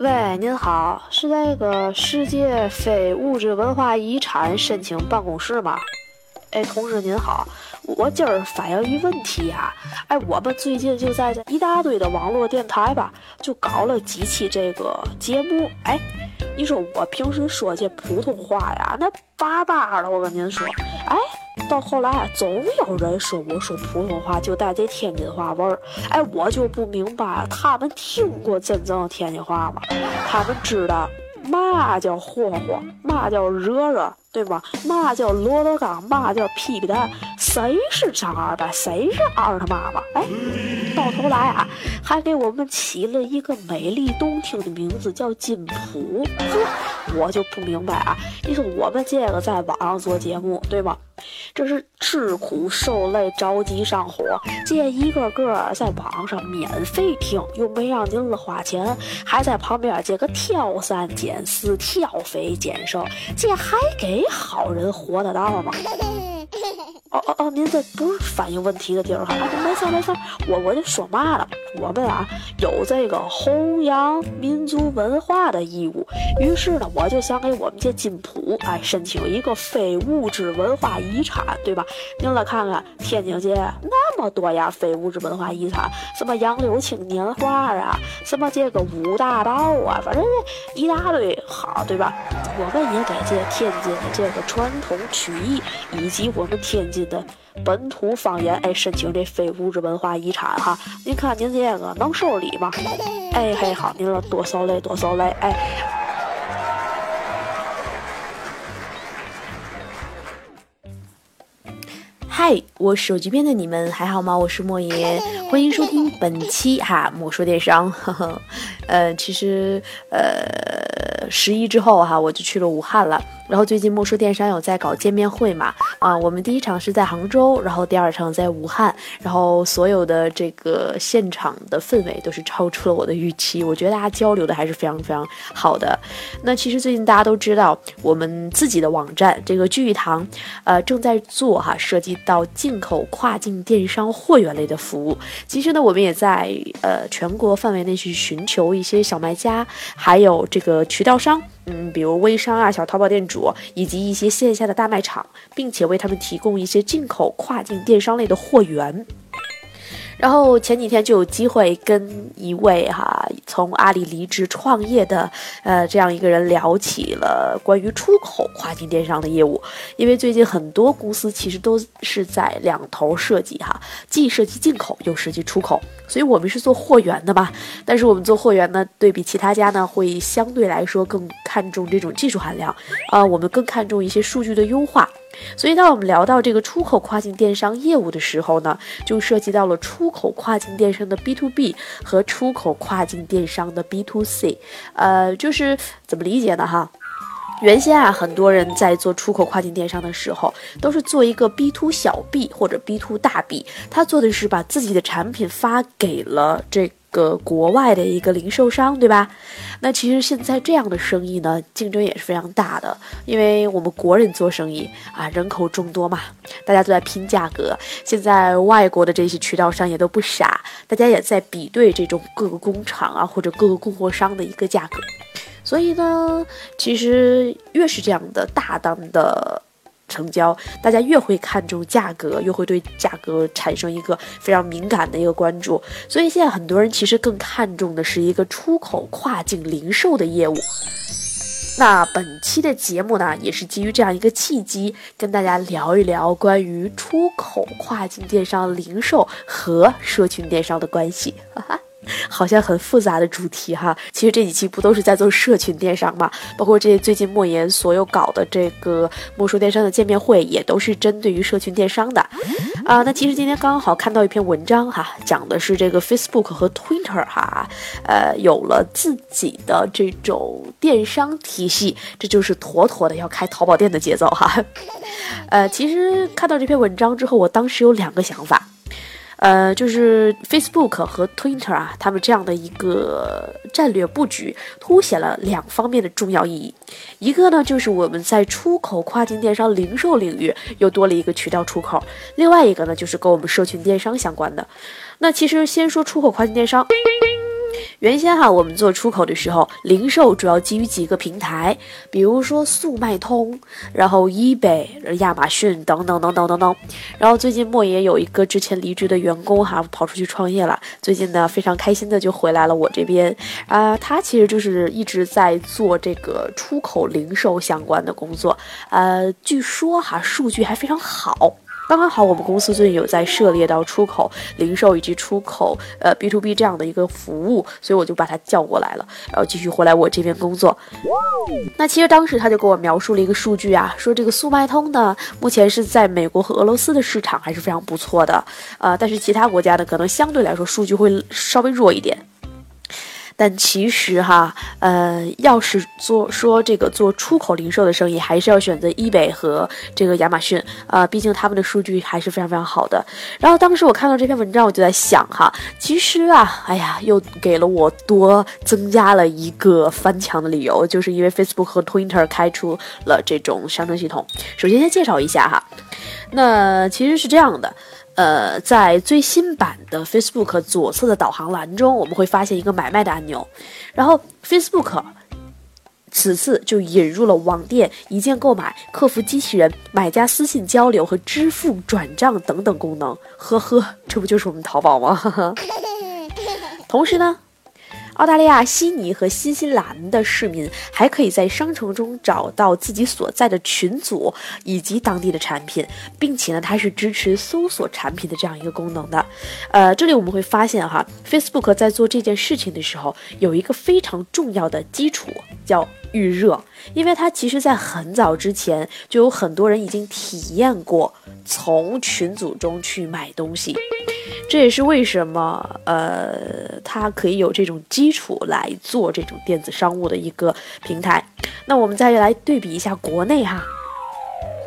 喂，您好，是那个世界非物质文化遗产申请办公室吗？哎，同志您好，我今儿反映一问题呀、哎，我们最近就在这一大堆的网络电台吧，就搞了几期这个节目。哎，你说我平时说这普通话呀，那巴巴的，我跟您说，哎，到后来，总有人说我说普通话就带这天津话味儿。哎，我就不明白，他们听过真正的天津话吗？他们知道嘛叫霍霍，嘛叫惹惹，对吧？嘛叫罗德刚，嘛叫屁屁蛋，谁是张二蛋，谁是二他妈妈？哎，到头来啊，还给我们起了一个美丽动听的名字，叫金普。呵，我就不明白啊，你说我们这个在网上做节目，对吗？这是吃苦受累，着急上火，这一个个在网上免费听，又没让您花钱，还在旁边这个挑三拣四、挑肥拣瘦，这还给没好人活得到吗？哦哦哦，您这不是反映问题的地儿哈，啊，没事没事，我我就说嘛了，我们啊有这个弘扬民族文化的义务，于是呢，我就想给我们这金浦哎申请一个非物质文化遗产，对吧？您来看看天津这那么多呀非物质文化遗产，什么杨柳青年画啊，什么这个五大道啊，反正一大堆好，对吧？我们也给这天津的这个传统曲艺以及我们天津的本土方言，哎，申请这非物质文化遗产哈。您看您这个能受理吗？哎嘿，好，您了多受累多受累，哎。嗨，我手机边的你们还好吗？我是莫言，欢迎收听本期哈莫说电商。呵呵，呃，其实呃十一之后哈，我就去了武汉了。然后最近莫说电商有在搞见面会嘛？啊，我们第一场是在杭州，然后第二场在武汉，然后所有的这个现场的氛围都是超出了我的预期。我觉得大家交流的还是非常非常好的。那其实最近大家都知道，我们自己的网站这个聚义堂，呃，正在做哈涉及到进口跨境电商货源类的服务。其实呢，我们也在呃全国范围内去寻求一些小卖家，还有这个渠道商。嗯，比如微商啊、小淘宝店主，以及一些线下的大卖场，并且为他们提供一些进口跨境电商类的货源。然后前几天就有机会跟一位哈从阿里离职创业的呃这样一个人聊起了关于出口跨境电商的业务，因为最近很多公司其实都是在两头设计哈，既设计进口又设计出口，所以我们是做货源的嘛，但是我们做货源呢，对比其他家呢，会相对来说更看重这种技术含量，啊、我们更看重一些数据的优化。所以，当我们聊到这个出口跨境电商业务的时候呢，就涉及到了出口跨境电商的 B to B 和出口跨境电商的 B to C。呃，就是怎么理解呢？哈。原先啊，很多人在做出口跨境电商的时候，都是做一个 B to 小 B 或者 B to 大 B，他做的是把自己的产品发给了这个国外的一个零售商，对吧？那其实现在这样的生意呢，竞争也是非常大的，因为我们国人做生意啊，人口众多嘛，大家都在拼价格。现在外国的这些渠道商也都不傻，大家也在比对这种各个工厂啊或者各个供货商的一个价格。所以呢，其实越是这样的大单的成交，大家越会看重价格，越会对价格产生一个非常敏感的一个关注。所以现在很多人其实更看重的是一个出口跨境零售的业务。那本期的节目呢，也是基于这样一个契机，跟大家聊一聊关于出口跨境电商零售和社群电商的关系。哈哈。好像很复杂的主题哈，其实这几期不都是在做社群电商嘛？包括这最近莫言所有搞的这个莫说电商的见面会，也都是针对于社群电商的啊。那其实今天刚好看到一篇文章哈，讲的是这个 Facebook 和 Twitter 哈，呃，有了自己的这种电商体系，这就是妥妥的要开淘宝店的节奏哈。呃，其实看到这篇文章之后，我当时有两个想法。呃，就是 Facebook 和 Twitter 啊，他们这样的一个战略布局，凸显了两方面的重要意义。一个呢，就是我们在出口跨境电商零售领域又多了一个渠道出口；另外一个呢，就是跟我们社群电商相关的。那其实先说出口跨境电商。原先哈，我们做出口的时候，零售主要基于几个平台，比如说速卖通，然后 eBay、亚马逊等等等等等等。然后最近莫爷有一个之前离职的员工哈，跑出去创业了。最近呢，非常开心的就回来了我这边啊。他其实就是一直在做这个出口零售相关的工作，呃，据说哈，数据还非常好。刚刚好，我们公司最近有在涉猎到出口零售以及出口呃 B to B 这样的一个服务，所以我就把他叫过来了，然后继续回来我这边工作。那其实当时他就给我描述了一个数据啊，说这个速卖通呢，目前是在美国和俄罗斯的市场还是非常不错的，呃，但是其他国家呢，可能相对来说数据会稍微弱一点。但其实哈，呃，要是做说这个做出口零售的生意，还是要选择 eBay 和这个亚马逊啊，毕竟他们的数据还是非常非常好的。然后当时我看到这篇文章，我就在想哈，其实啊，哎呀，又给了我多增加了一个翻墙的理由，就是因为 Facebook 和 Twitter 开出了这种商城系统。首先先介绍一下哈，那其实是这样的。呃，在最新版的 Facebook 左侧的导航栏中，我们会发现一个买卖的按钮，然后 Facebook 此次就引入了网店一键购买、客服机器人、买家私信交流和支付转账等等功能。呵呵，这不就是我们淘宝吗？同时呢。澳大利亚悉尼和新西兰的市民还可以在商城中找到自己所在的群组以及当地的产品，并且呢，它是支持搜索产品的这样一个功能的。呃，这里我们会发现哈，Facebook 在做这件事情的时候有一个非常重要的基础，叫预热，因为它其实在很早之前就有很多人已经体验过从群组中去买东西。这也是为什么，呃，它可以有这种基础来做这种电子商务的一个平台。那我们再来对比一下国内哈，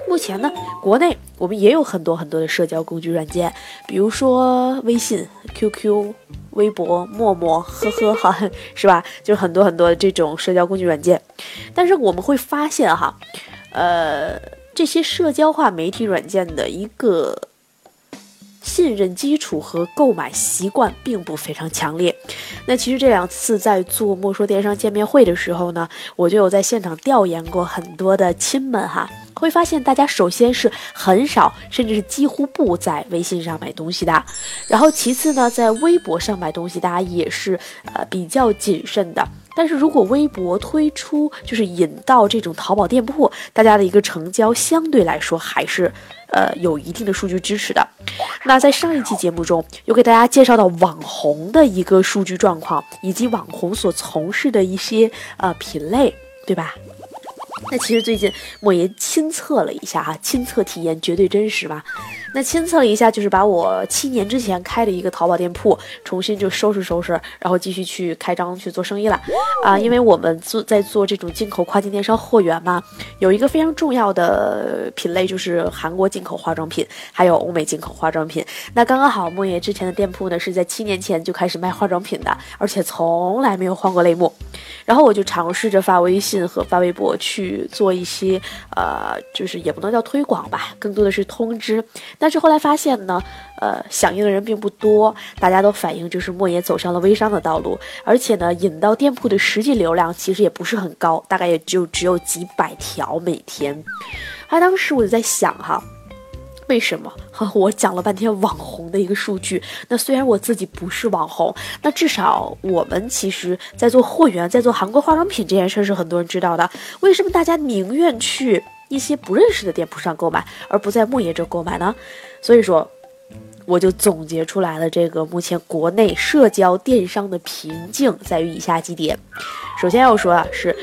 目前呢，国内我们也有很多很多的社交工具软件，比如说微信、QQ、微博、陌陌，呵呵哈，是吧？就是很多很多的这种社交工具软件。但是我们会发现哈，呃，这些社交化媒体软件的一个。信任基础和购买习惯并不非常强烈。那其实这两次在做莫说电商见面会的时候呢，我就有在现场调研过很多的亲们哈，会发现大家首先是很少，甚至是几乎不在微信上买东西的。然后其次呢，在微博上买东西，大家也是呃比较谨慎的。但是如果微博推出就是引到这种淘宝店铺，大家的一个成交相对来说还是呃有一定的数据支持的。那在上一期节目中，有给大家介绍到网红的一个数据状况，以及网红所从事的一些呃品类，对吧？那其实最近莫言亲测了一下哈，亲测体验绝对真实吧。那亲测了一下，就是把我七年之前开的一个淘宝店铺重新就收拾收拾，然后继续去开张去做生意了啊！因为我们做在做这种进口跨境电商货源嘛，有一个非常重要的品类就是韩国进口化妆品，还有欧美进口化妆品。那刚刚好，莫言之前的店铺呢是在七年前就开始卖化妆品的，而且从来没有换过类目。然后我就尝试着发微信和发微博去去做一些，呃，就是也不能叫推广吧，更多的是通知。但是后来发现呢，呃，响应的人并不多，大家都反映就是莫言走上了微商的道路，而且呢，引到店铺的实际流量其实也不是很高，大概也就只有几百条每天。啊，当时我就在想哈，为什么？哈，我讲了半天网红的一个数据，那虽然我自己不是网红，那至少我们其实在做货源，在做韩国化妆品这件事是很多人知道的。为什么大家宁愿去？一些不认识的店铺上购买，而不在莫言这购买呢？所以说，我就总结出来了这个目前国内社交电商的瓶颈在于以下几点。首先要说啊，是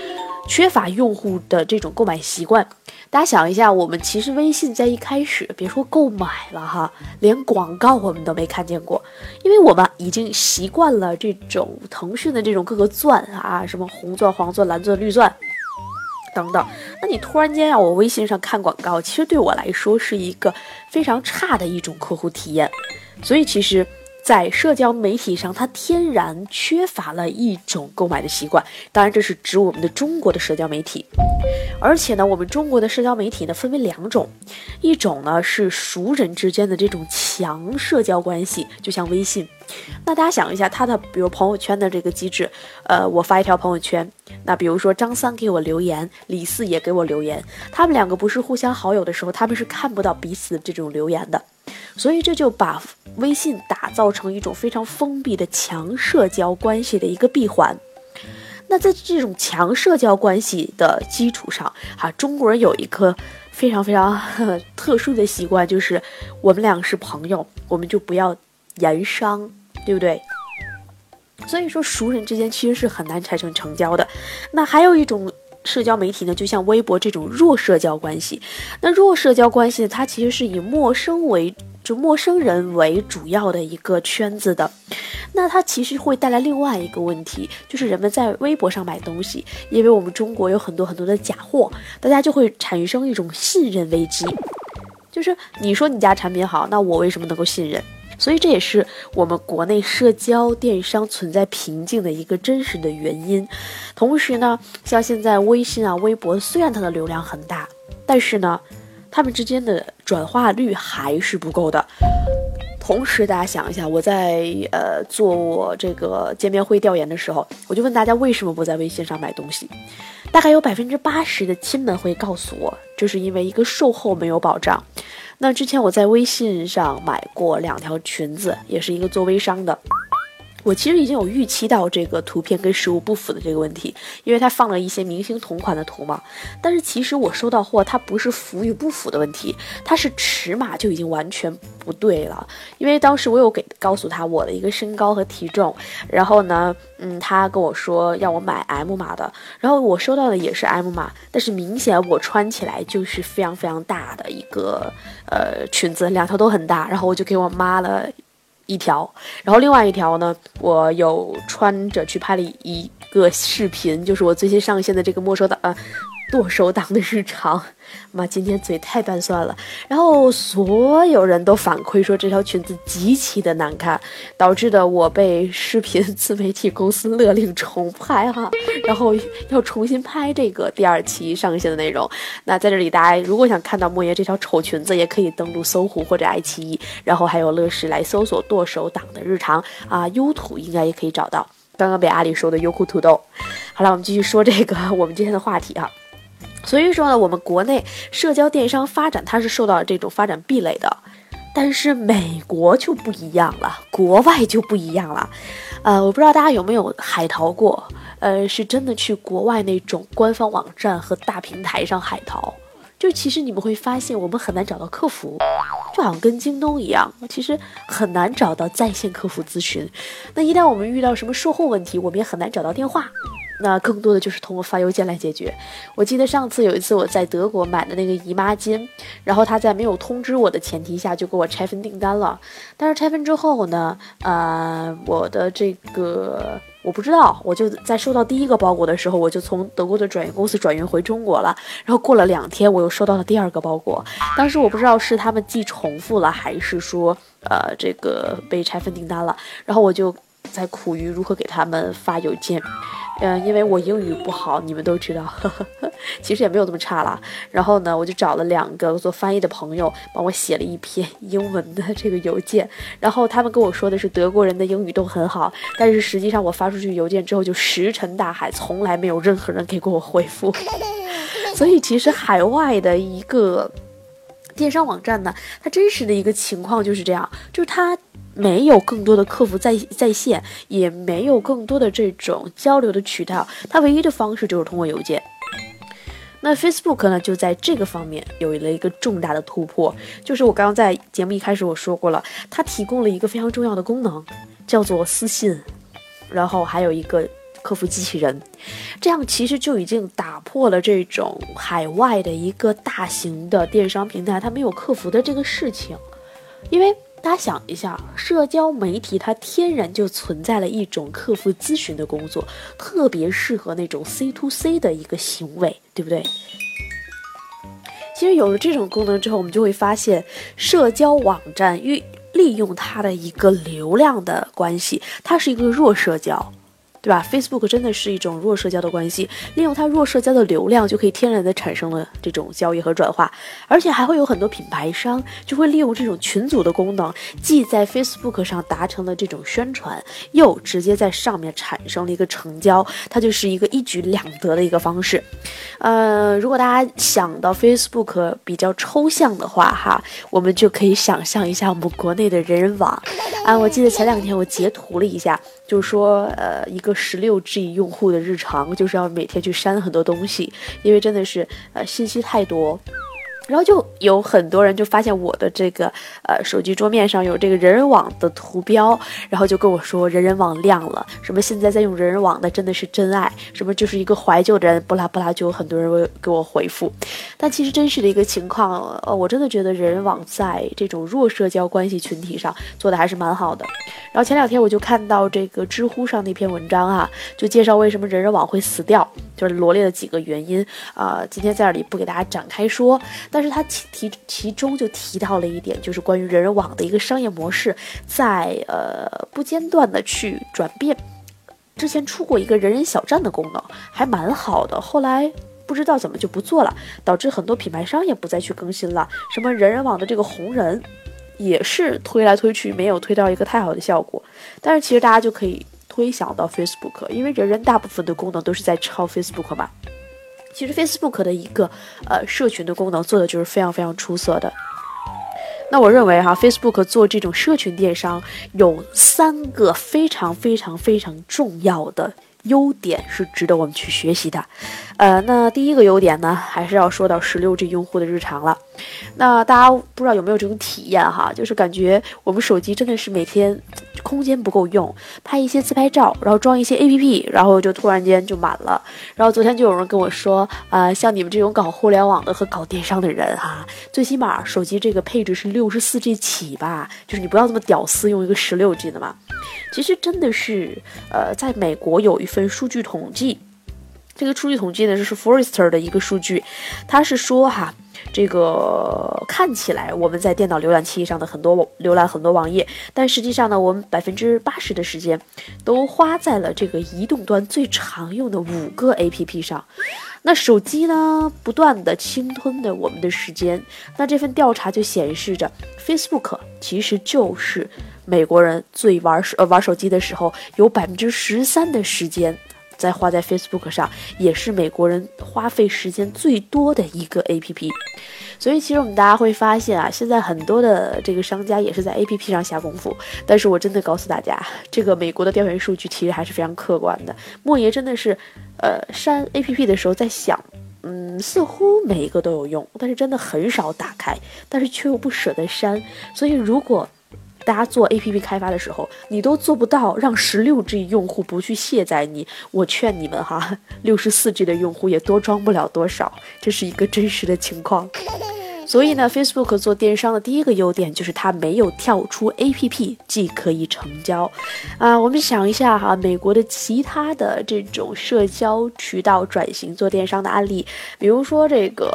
缺乏用户的这种购买习惯。大家想一下，我们其实微信在一开始，别说购买了哈，连广告我们都没看见过，因为我们已经习惯了这种腾讯的这种各个钻啊，什么红钻、黄钻、蓝钻、绿钻。等等，那你突然间让我微信上看广告，其实对我来说是一个非常差的一种客户体验。所以其实，在社交媒体上，它天然缺乏了一种购买的习惯。当然，这是指我们的中国的社交媒体。而且呢，我们中国的社交媒体呢分为两种，一种呢是熟人之间的这种强社交关系，就像微信。那大家想一下，它的比如朋友圈的这个机制，呃，我发一条朋友圈，那比如说张三给我留言，李四也给我留言，他们两个不是互相好友的时候，他们是看不到彼此这种留言的。所以这就把微信打造成一种非常封闭的强社交关系的一个闭环。那在这种强社交关系的基础上，哈，中国人有一个非常非常 特殊的习惯，就是我们俩是朋友，我们就不要言商，对不对？所以说，熟人之间其实是很难产生成交的。那还有一种社交媒体呢，就像微博这种弱社交关系。那弱社交关系，它其实是以陌生为。就陌生人为主要的一个圈子的，那它其实会带来另外一个问题，就是人们在微博上买东西，因为我们中国有很多很多的假货，大家就会产生一种信任危机。就是你说你家产品好，那我为什么能够信任？所以这也是我们国内社交电商存在瓶颈的一个真实的原因。同时呢，像现在微信啊、微博，虽然它的流量很大，但是呢。他们之间的转化率还是不够的。同时，大家想一下，我在呃做我这个见面会调研的时候，我就问大家为什么不在微信上买东西？大概有百分之八十的亲们会告诉我，就是因为一个售后没有保障。那之前我在微信上买过两条裙子，也是一个做微商的。我其实已经有预期到这个图片跟实物不符的这个问题，因为它放了一些明星同款的图嘛。但是其实我收到货，它不是符与不符的问题，它是尺码就已经完全不对了。因为当时我有给告诉他我的一个身高和体重，然后呢，嗯，他跟我说要我买 M 码的，然后我收到的也是 M 码，但是明显我穿起来就是非常非常大的一个呃裙子，两条都很大，然后我就给我妈了。一条，然后另外一条呢，我有穿着去拍了一个视频，就是我最新上线的这个没收档呃剁手党的日常。妈，今天嘴太拌蒜了。然后所有人都反馈说这条裙子极其的难看，导致的我被视频自媒体公司勒令重拍哈，然后要重新拍这个第二期上线的内容。那在这里，大家如果想看到莫言这条丑裙子，也可以登录搜狐或者爱奇艺，然后还有乐视来搜索剁手党的日常啊，优土应该也可以找到。刚刚被阿里说的优酷土豆。好了，我们继续说这个 我们今天的话题啊。所以说呢，我们国内社交电商发展它是受到这种发展壁垒的，但是美国就不一样了，国外就不一样了。呃，我不知道大家有没有海淘过，呃，是真的去国外那种官方网站和大平台上海淘，就其实你们会发现我们很难找到客服，就好像跟京东一样，其实很难找到在线客服咨询。那一旦我们遇到什么售后问题，我们也很难找到电话。那更多的就是通过发邮件来解决。我记得上次有一次我在德国买的那个姨妈巾，然后他在没有通知我的前提下就给我拆分订单了。但是拆分之后呢，呃，我的这个我不知道，我就在收到第一个包裹的时候，我就从德国的转运公司转运回中国了。然后过了两天，我又收到了第二个包裹。当时我不知道是他们寄重复了，还是说呃这个被拆分订单了。然后我就在苦于如何给他们发邮件。嗯，因为我英语不好，你们都知道，呵呵，其实也没有这么差啦。然后呢，我就找了两个做翻译的朋友，帮我写了一篇英文的这个邮件。然后他们跟我说的是德国人的英语都很好，但是实际上我发出去邮件之后就石沉大海，从来没有任何人给过我回复。所以其实海外的一个电商网站呢，它真实的一个情况就是这样，就是它。没有更多的客服在在线，也没有更多的这种交流的渠道，它唯一的方式就是通过邮件。那 Facebook 呢，就在这个方面有了一个重大的突破，就是我刚刚在节目一开始我说过了，它提供了一个非常重要的功能，叫做私信，然后还有一个客服机器人，这样其实就已经打破了这种海外的一个大型的电商平台它没有客服的这个事情，因为。大家想一下，社交媒体它天然就存在了一种客服咨询的工作，特别适合那种 C to C 的一个行为，对不对？其实有了这种功能之后，我们就会发现，社交网站运利用它的一个流量的关系，它是一个弱社交。对吧？Facebook 真的是一种弱社交的关系，利用它弱社交的流量，就可以天然的产生了这种交易和转化，而且还会有很多品牌商就会利用这种群组的功能，既在 Facebook 上达成了这种宣传，又直接在上面产生了一个成交，它就是一个一举两得的一个方式。呃，如果大家想到 Facebook 比较抽象的话，哈，我们就可以想象一下我们国内的人人网啊。我记得前两天我截图了一下。就说，呃，一个十六 G 用户的日常就是要每天去删很多东西，因为真的是呃信息太多。然后就有很多人就发现我的这个呃手机桌面上有这个人人网的图标，然后就跟我说人人网亮了，什么现在在用人人网的真的是真爱，什么就是一个怀旧的人，不拉不拉就有很多人会给我回复。但其实真实的一个情况，呃，我真的觉得人人网在这种弱社交关系群体上做的还是蛮好的。然后前两天我就看到这个知乎上那篇文章啊，就介绍为什么人人网会死掉，就是罗列了几个原因啊，今天在这里不给大家展开说，但。但是他提提其中就提到了一点，就是关于人人网的一个商业模式在呃不间断的去转变。之前出过一个人人小站的功能，还蛮好的，后来不知道怎么就不做了，导致很多品牌商也不再去更新了。什么人人网的这个红人，也是推来推去没有推到一个太好的效果。但是其实大家就可以推想到 Facebook，因为人人大部分的功能都是在抄 Facebook 嘛。其实 Facebook 的一个呃社群的功能做的就是非常非常出色的。那我认为哈，Facebook 做这种社群电商有三个非常非常非常重要的。优点是值得我们去学习的，呃，那第一个优点呢，还是要说到十六 G 用户的日常了。那大家不知道有没有这种体验哈，就是感觉我们手机真的是每天空间不够用，拍一些自拍照，然后装一些 APP，然后就突然间就满了。然后昨天就有人跟我说，啊，像你们这种搞互联网的和搞电商的人哈，最起码手机这个配置是六十四 G 起吧，就是你不要这么屌丝，用一个十六 G 的嘛。其实真的是，呃，在美国有一份数据统计，这个数据统计呢，这是 Forrester 的一个数据，他是说哈，这个看起来我们在电脑浏览器上的很多浏览很多网页，但实际上呢，我们百分之八十的时间都花在了这个移动端最常用的五个 APP 上。那手机呢，不断的侵吞的我们的时间。那这份调查就显示着，Facebook 其实就是美国人最玩手呃玩手机的时候，有百分之十三的时间在花在 Facebook 上，也是美国人花费时间最多的一个 APP。所以其实我们大家会发现啊，现在很多的这个商家也是在 A P P 上下功夫。但是我真的告诉大家，这个美国的调研数据其实还是非常客观的。莫爷真的是，呃，删 A P P 的时候在想，嗯，似乎每一个都有用，但是真的很少打开，但是却又不舍得删。所以如果大家做 A P P 开发的时候，你都做不到让十六 G 用户不去卸载你，我劝你们哈，六十四 G 的用户也多装不了多少，这是一个真实的情况。所以呢，Facebook 做电商的第一个优点就是它没有跳出 APP 即可以成交，啊，我们想一下哈，美国的其他的这种社交渠道转型做电商的案例，比如说这个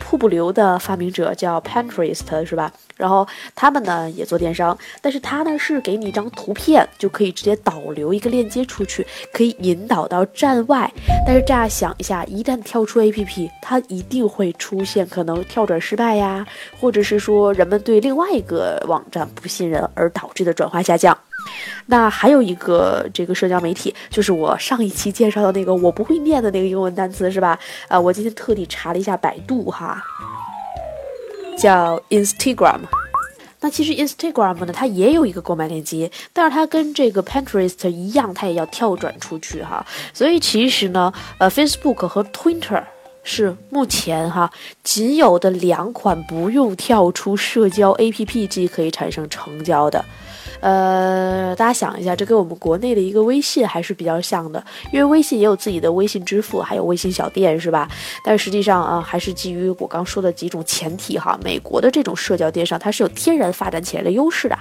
瀑布流的发明者叫 Pinterest 是吧？然后他们呢也做电商，但是他呢是给你一张图片就可以直接导流一个链接出去，可以引导到站外。但是这样想一下，一旦跳出 APP，它一定会出现可能跳转失败呀，或者是说人们对另外一个网站不信任而导致的转化下降。那还有一个这个社交媒体，就是我上一期介绍的那个我不会念的那个英文单词是吧？啊，我今天特地查了一下百度哈。叫 Instagram，那其实 Instagram 呢，它也有一个购买链接，但是它跟这个 Pinterest 一样，它也要跳转出去哈。所以其实呢，呃，Facebook 和 Twitter 是目前哈仅有的两款不用跳出社交 APP 即可以产生成交的。呃，大家想一下，这跟我们国内的一个微信还是比较像的，因为微信也有自己的微信支付，还有微信小店，是吧？但实际上啊，还是基于我刚说的几种前提哈，美国的这种社交电商它是有天然发展起来的优势的。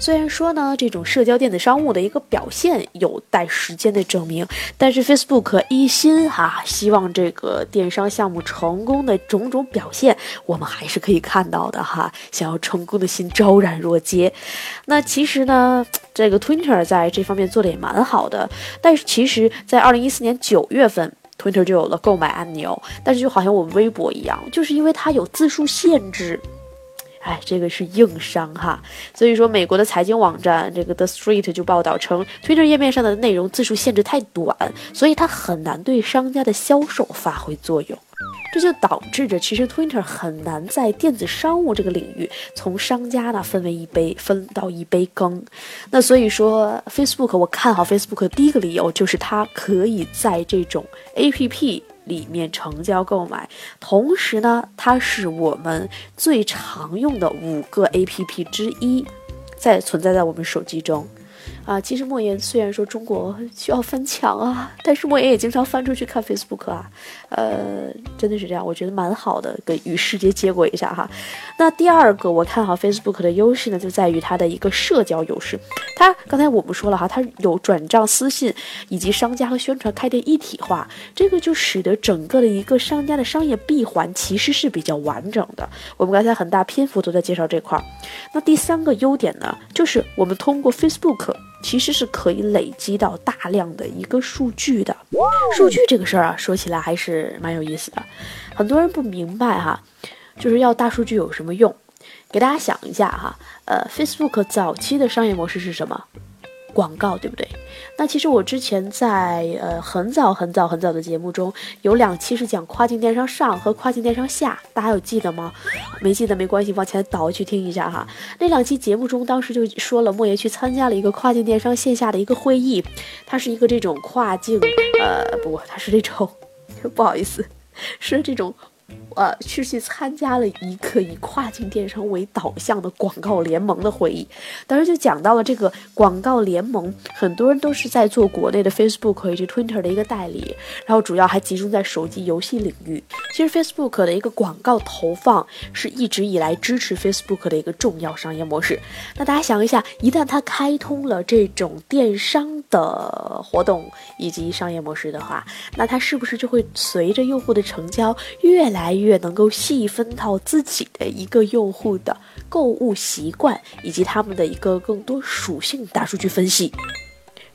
虽然说呢，这种社交电子商务的一个表现有待时间的证明，但是 Facebook 一心哈希望这个电商项目成功的种种表现，我们还是可以看到的哈。想要成功的心昭然若揭。那其实呢，这个 Twitter 在这方面做的也蛮好的，但是其实，在二零一四年九月份，Twitter 就有了购买按钮，但是就好像我们微博一样，就是因为它有字数限制。哎，这个是硬伤哈，所以说美国的财经网站这个 The Street 就报道称，Twitter 页面上的内容字数限制太短，所以它很难对商家的销售发挥作用，这就导致着其实 Twitter 很难在电子商务这个领域从商家呢分为一杯分到一杯羹。那所以说 Facebook 我看好 Facebook 的第一个理由就是它可以在这种 APP。里面成交购买，同时呢，它是我们最常用的五个 A P P 之一，在存在在我们手机中。啊，其实莫言虽然说中国需要翻墙啊，但是莫言也经常翻出去看 Facebook 啊，呃，真的是这样，我觉得蛮好的，跟与世界接轨一下哈。那第二个我看好 Facebook 的优势呢，就在于它的一个社交优势。它刚才我们说了哈，它有转账、私信以及商家和宣传开店一体化，这个就使得整个的一个商家的商业闭环其实是比较完整的。我们刚才很大篇幅都在介绍这块儿。那第三个优点呢，就是我们通过 Facebook。其实是可以累积到大量的一个数据的。数据这个事儿啊，说起来还是蛮有意思的。很多人不明白哈，就是要大数据有什么用？给大家想一下哈，呃，Facebook 早期的商业模式是什么？广告对不对？那其实我之前在呃很早很早很早的节目中有两期是讲跨境电商上和跨境电商下，大家有记得吗？没记得没关系，往前倒去听一下哈。那两期节目中，当时就说了莫言去参加了一个跨境电商线下的一个会议，它是一个这种跨境呃不，它是这种 不好意思，是这种。呃，去去参加了一个以跨境电商为导向的广告联盟的会议，当时就讲到了这个广告联盟，很多人都是在做国内的 Facebook 以及 Twitter 的一个代理，然后主要还集中在手机游戏领域。其实 Facebook 的一个广告投放是一直以来支持 Facebook 的一个重要商业模式。那大家想一下，一旦它开通了这种电商的活动以及商业模式的话，那它是不是就会随着用户的成交越来？越越能够细分到自己的一个用户的购物习惯以及他们的一个更多属性大数据分析，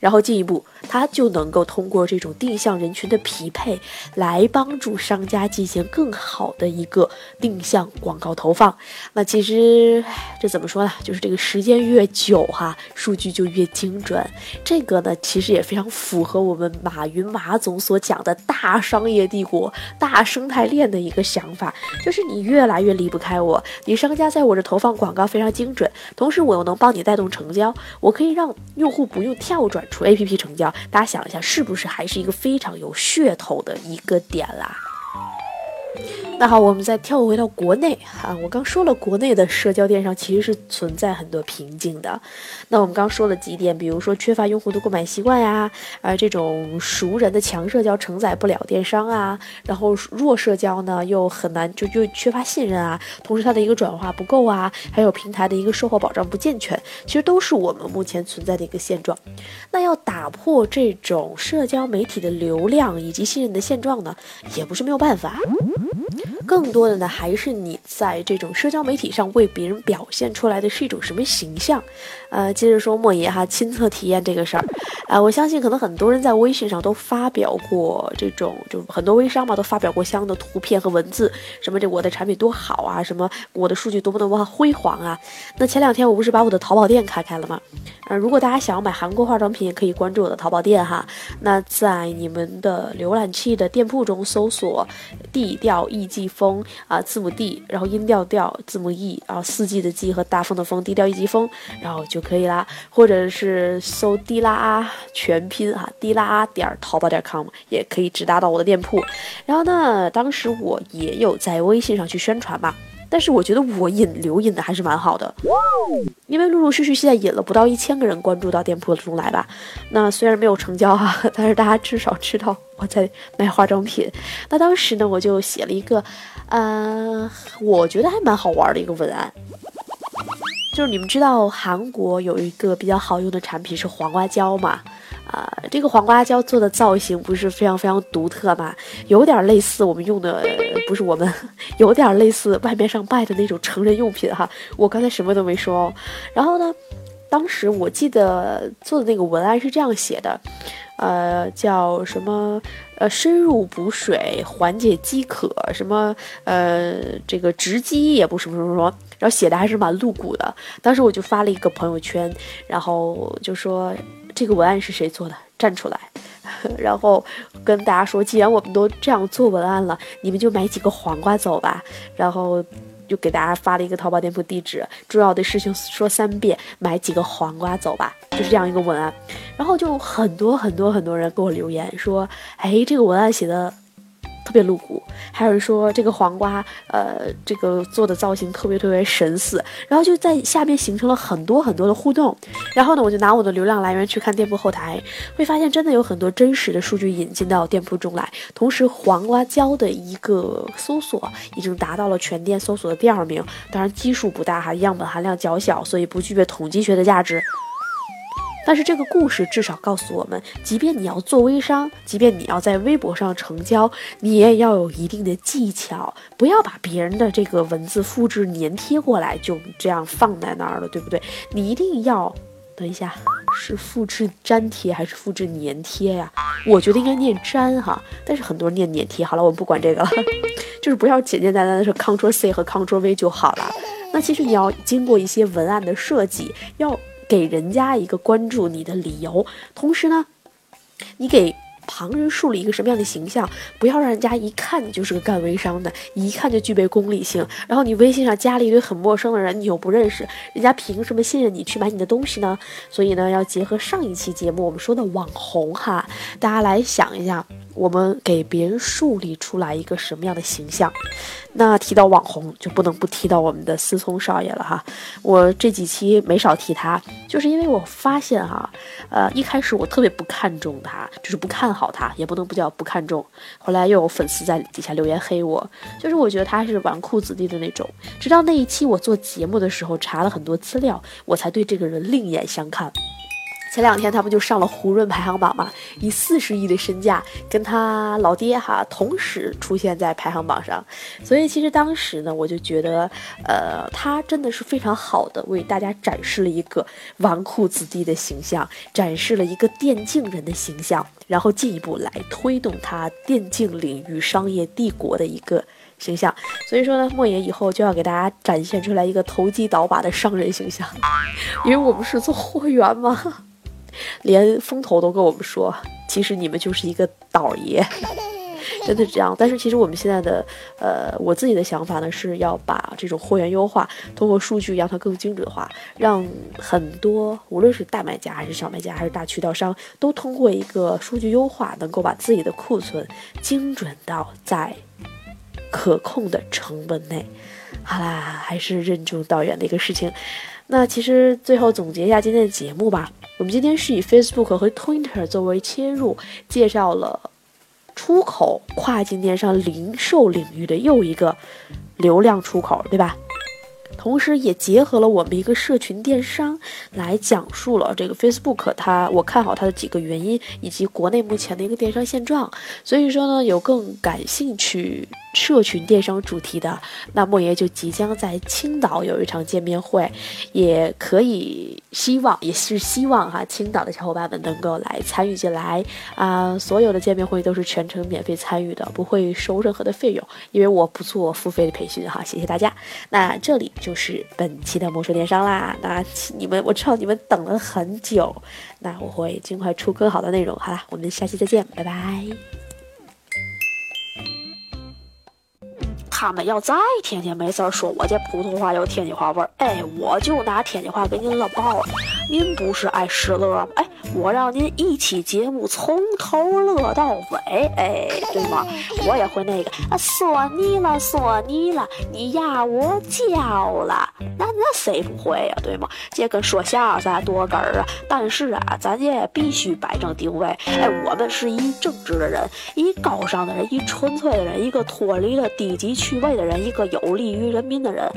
然后进一步。它就能够通过这种定向人群的匹配，来帮助商家进行更好的一个定向广告投放。那其实这怎么说呢？就是这个时间越久哈，数据就越精准。这个呢，其实也非常符合我们马云马总所讲的大商业帝国、大生态链的一个想法，就是你越来越离不开我，你商家在我这投放广告非常精准，同时我又能帮你带动成交，我可以让用户不用跳转出 APP 成交。大家想一下，是不是还是一个非常有噱头的一个点啦？那好，我们再跳回到国内啊。我刚说了，国内的社交电商其实是存在很多瓶颈的。那我们刚说了几点，比如说缺乏用户的购买习惯呀，啊，这种熟人的强社交承载不了电商啊，然后弱社交呢又很难，就就缺乏信任啊，同时它的一个转化不够啊，还有平台的一个售后保障不健全，其实都是我们目前存在的一个现状。那要打破这种社交媒体的流量以及信任的现状呢，也不是没有办法。更多的呢，还是你在这种社交媒体上为别人表现出来的是一种什么形象？呃，接着说莫爷哈亲测体验这个事儿，啊，我相信可能很多人在微信上都发表过这种，就很多微商嘛都发表过相应的图片和文字，什么这我的产品多好啊，什么我的数据多么多么辉煌啊。那前两天我不是把我的淘宝店开开了吗？呃，如果大家想要买韩国化妆品，也可以关注我的淘宝店哈。那在你们的浏览器的店铺中搜索“地调艺季风”啊，字母 D，然后音调调，字母 E，然后四季的季和大风的风，低调一级风，然后就可以啦。或者是搜“滴啦”全拼啊，“滴啦啊”点淘宝点 com 也可以直达到我的店铺。然后呢，当时我也有在微信上去宣传嘛。但是我觉得我引流引的还是蛮好的，因为陆陆续续现在引了不到一千个人关注到店铺中来吧。那虽然没有成交哈，但是大家至少知道我在卖化妆品。那当时呢，我就写了一个，呃，我觉得还蛮好玩的一个文案。就是你们知道韩国有一个比较好用的产品是黄瓜胶嘛？啊，这个黄瓜胶做的造型不是非常非常独特吗？有点类似我们用的，不是我们，有点类似外面上卖的那种成人用品哈。我刚才什么都没说。然后呢，当时我记得做的那个文案是这样写的。呃，叫什么？呃，深入补水，缓解饥渴，什么？呃，这个直击也不什么什么什么，然后写的还是蛮露骨的。当时我就发了一个朋友圈，然后就说这个文案是谁做的？站出来，然后跟大家说，既然我们都这样做文案了，你们就买几个黄瓜走吧。然后。就给大家发了一个淘宝店铺地址，重要的事情说三遍，买几个黄瓜走吧，就是这样一个文案。然后就很多很多很多人给我留言说，哎，这个文案写的。特别露骨，还有人说这个黄瓜，呃，这个做的造型特别特别神似，然后就在下面形成了很多很多的互动。然后呢，我就拿我的流量来源去看店铺后台，会发现真的有很多真实的数据引进到店铺中来。同时，黄瓜胶的一个搜索已经达到了全店搜索的第二名，当然基数不大哈，样本含量较小，所以不具备统计学的价值。但是这个故事至少告诉我们，即便你要做微商，即便你要在微博上成交，你也要有一定的技巧，不要把别人的这个文字复制粘贴过来，就这样放在那儿了，对不对？你一定要，等一下，是复制粘贴还是复制粘贴呀？我觉得应该念粘哈，但是很多人念粘贴。好了，我们不管这个了，就是不要简简单单的说 Ctrl C 和 Ctrl V 就好了。那其实你要经过一些文案的设计，要。给人家一个关注你的理由，同时呢，你给旁人树立一个什么样的形象？不要让人家一看你就是个干微商的，一看就具备功利性。然后你微信上加了一堆很陌生的人，你又不认识，人家凭什么信任你去买你的东西呢？所以呢，要结合上一期节目我们说的网红哈，大家来想一下。我们给别人树立出来一个什么样的形象？那提到网红，就不能不提到我们的思聪少爷了哈。我这几期没少提他，就是因为我发现哈，呃，一开始我特别不看重他，就是不看好他，也不能不叫不看重。后来又有粉丝在底下留言黑我，就是我觉得他是纨绔子弟的那种。直到那一期我做节目的时候查了很多资料，我才对这个人另眼相看。前两天他不就上了胡润排行榜嘛，以四十亿的身价跟他老爹哈同时出现在排行榜上，所以其实当时呢，我就觉得，呃，他真的是非常好的为大家展示了一个纨绔子弟的形象，展示了一个电竞人的形象，然后进一步来推动他电竞领域商业帝国的一个形象。所以说呢，莫言以后就要给大家展现出来一个投机倒把的商人形象，因为我们是做货源嘛。连风投都跟我们说，其实你们就是一个倒爷，真的这样。但是其实我们现在的，呃，我自己的想法呢，是要把这种货源优化，通过数据让它更精准化，让很多无论是大买家还是小卖家还是大渠道商，都通过一个数据优化，能够把自己的库存精准到在可控的成本内。好啦，还是任重道远的一个事情。那其实最后总结一下今天的节目吧。我们今天是以 Facebook 和 Twitter 作为切入，介绍了出口跨境电商零售领域的又一个流量出口，对吧？同时，也结合了我们一个社群电商，来讲述了这个 Facebook 它我看好它的几个原因，以及国内目前的一个电商现状。所以说呢，有更感兴趣。社群电商主题的，那莫爷就即将在青岛有一场见面会，也可以希望也是希望哈，青岛的小伙伴们能够来参与进来啊！所有的见面会都是全程免费参与的，不会收任何的费用，因为我不做付费的培训哈，谢谢大家。那这里就是本期的魔术电商啦，那你们我知道你们等了很久，那我会尽快出更好的内容。好啦，我们下期再见，拜拜。他们要再天天没事说我这普通话有天津话味儿，哎，我就拿天津话给您乐爆了。您不是爱失乐吗？哎，我让您一期节目从头乐到尾，哎，对吗？我也会那个啊，索尼了，索尼了，你压我脚了，那那谁不会呀？对吗？这跟说相声多哏儿啊。但是啊，咱也必须摆正定位。哎，我们是一正直的人，一高尚的人，一纯粹的人，一个脱离了低级。趣味的人，一个有利于人民的人。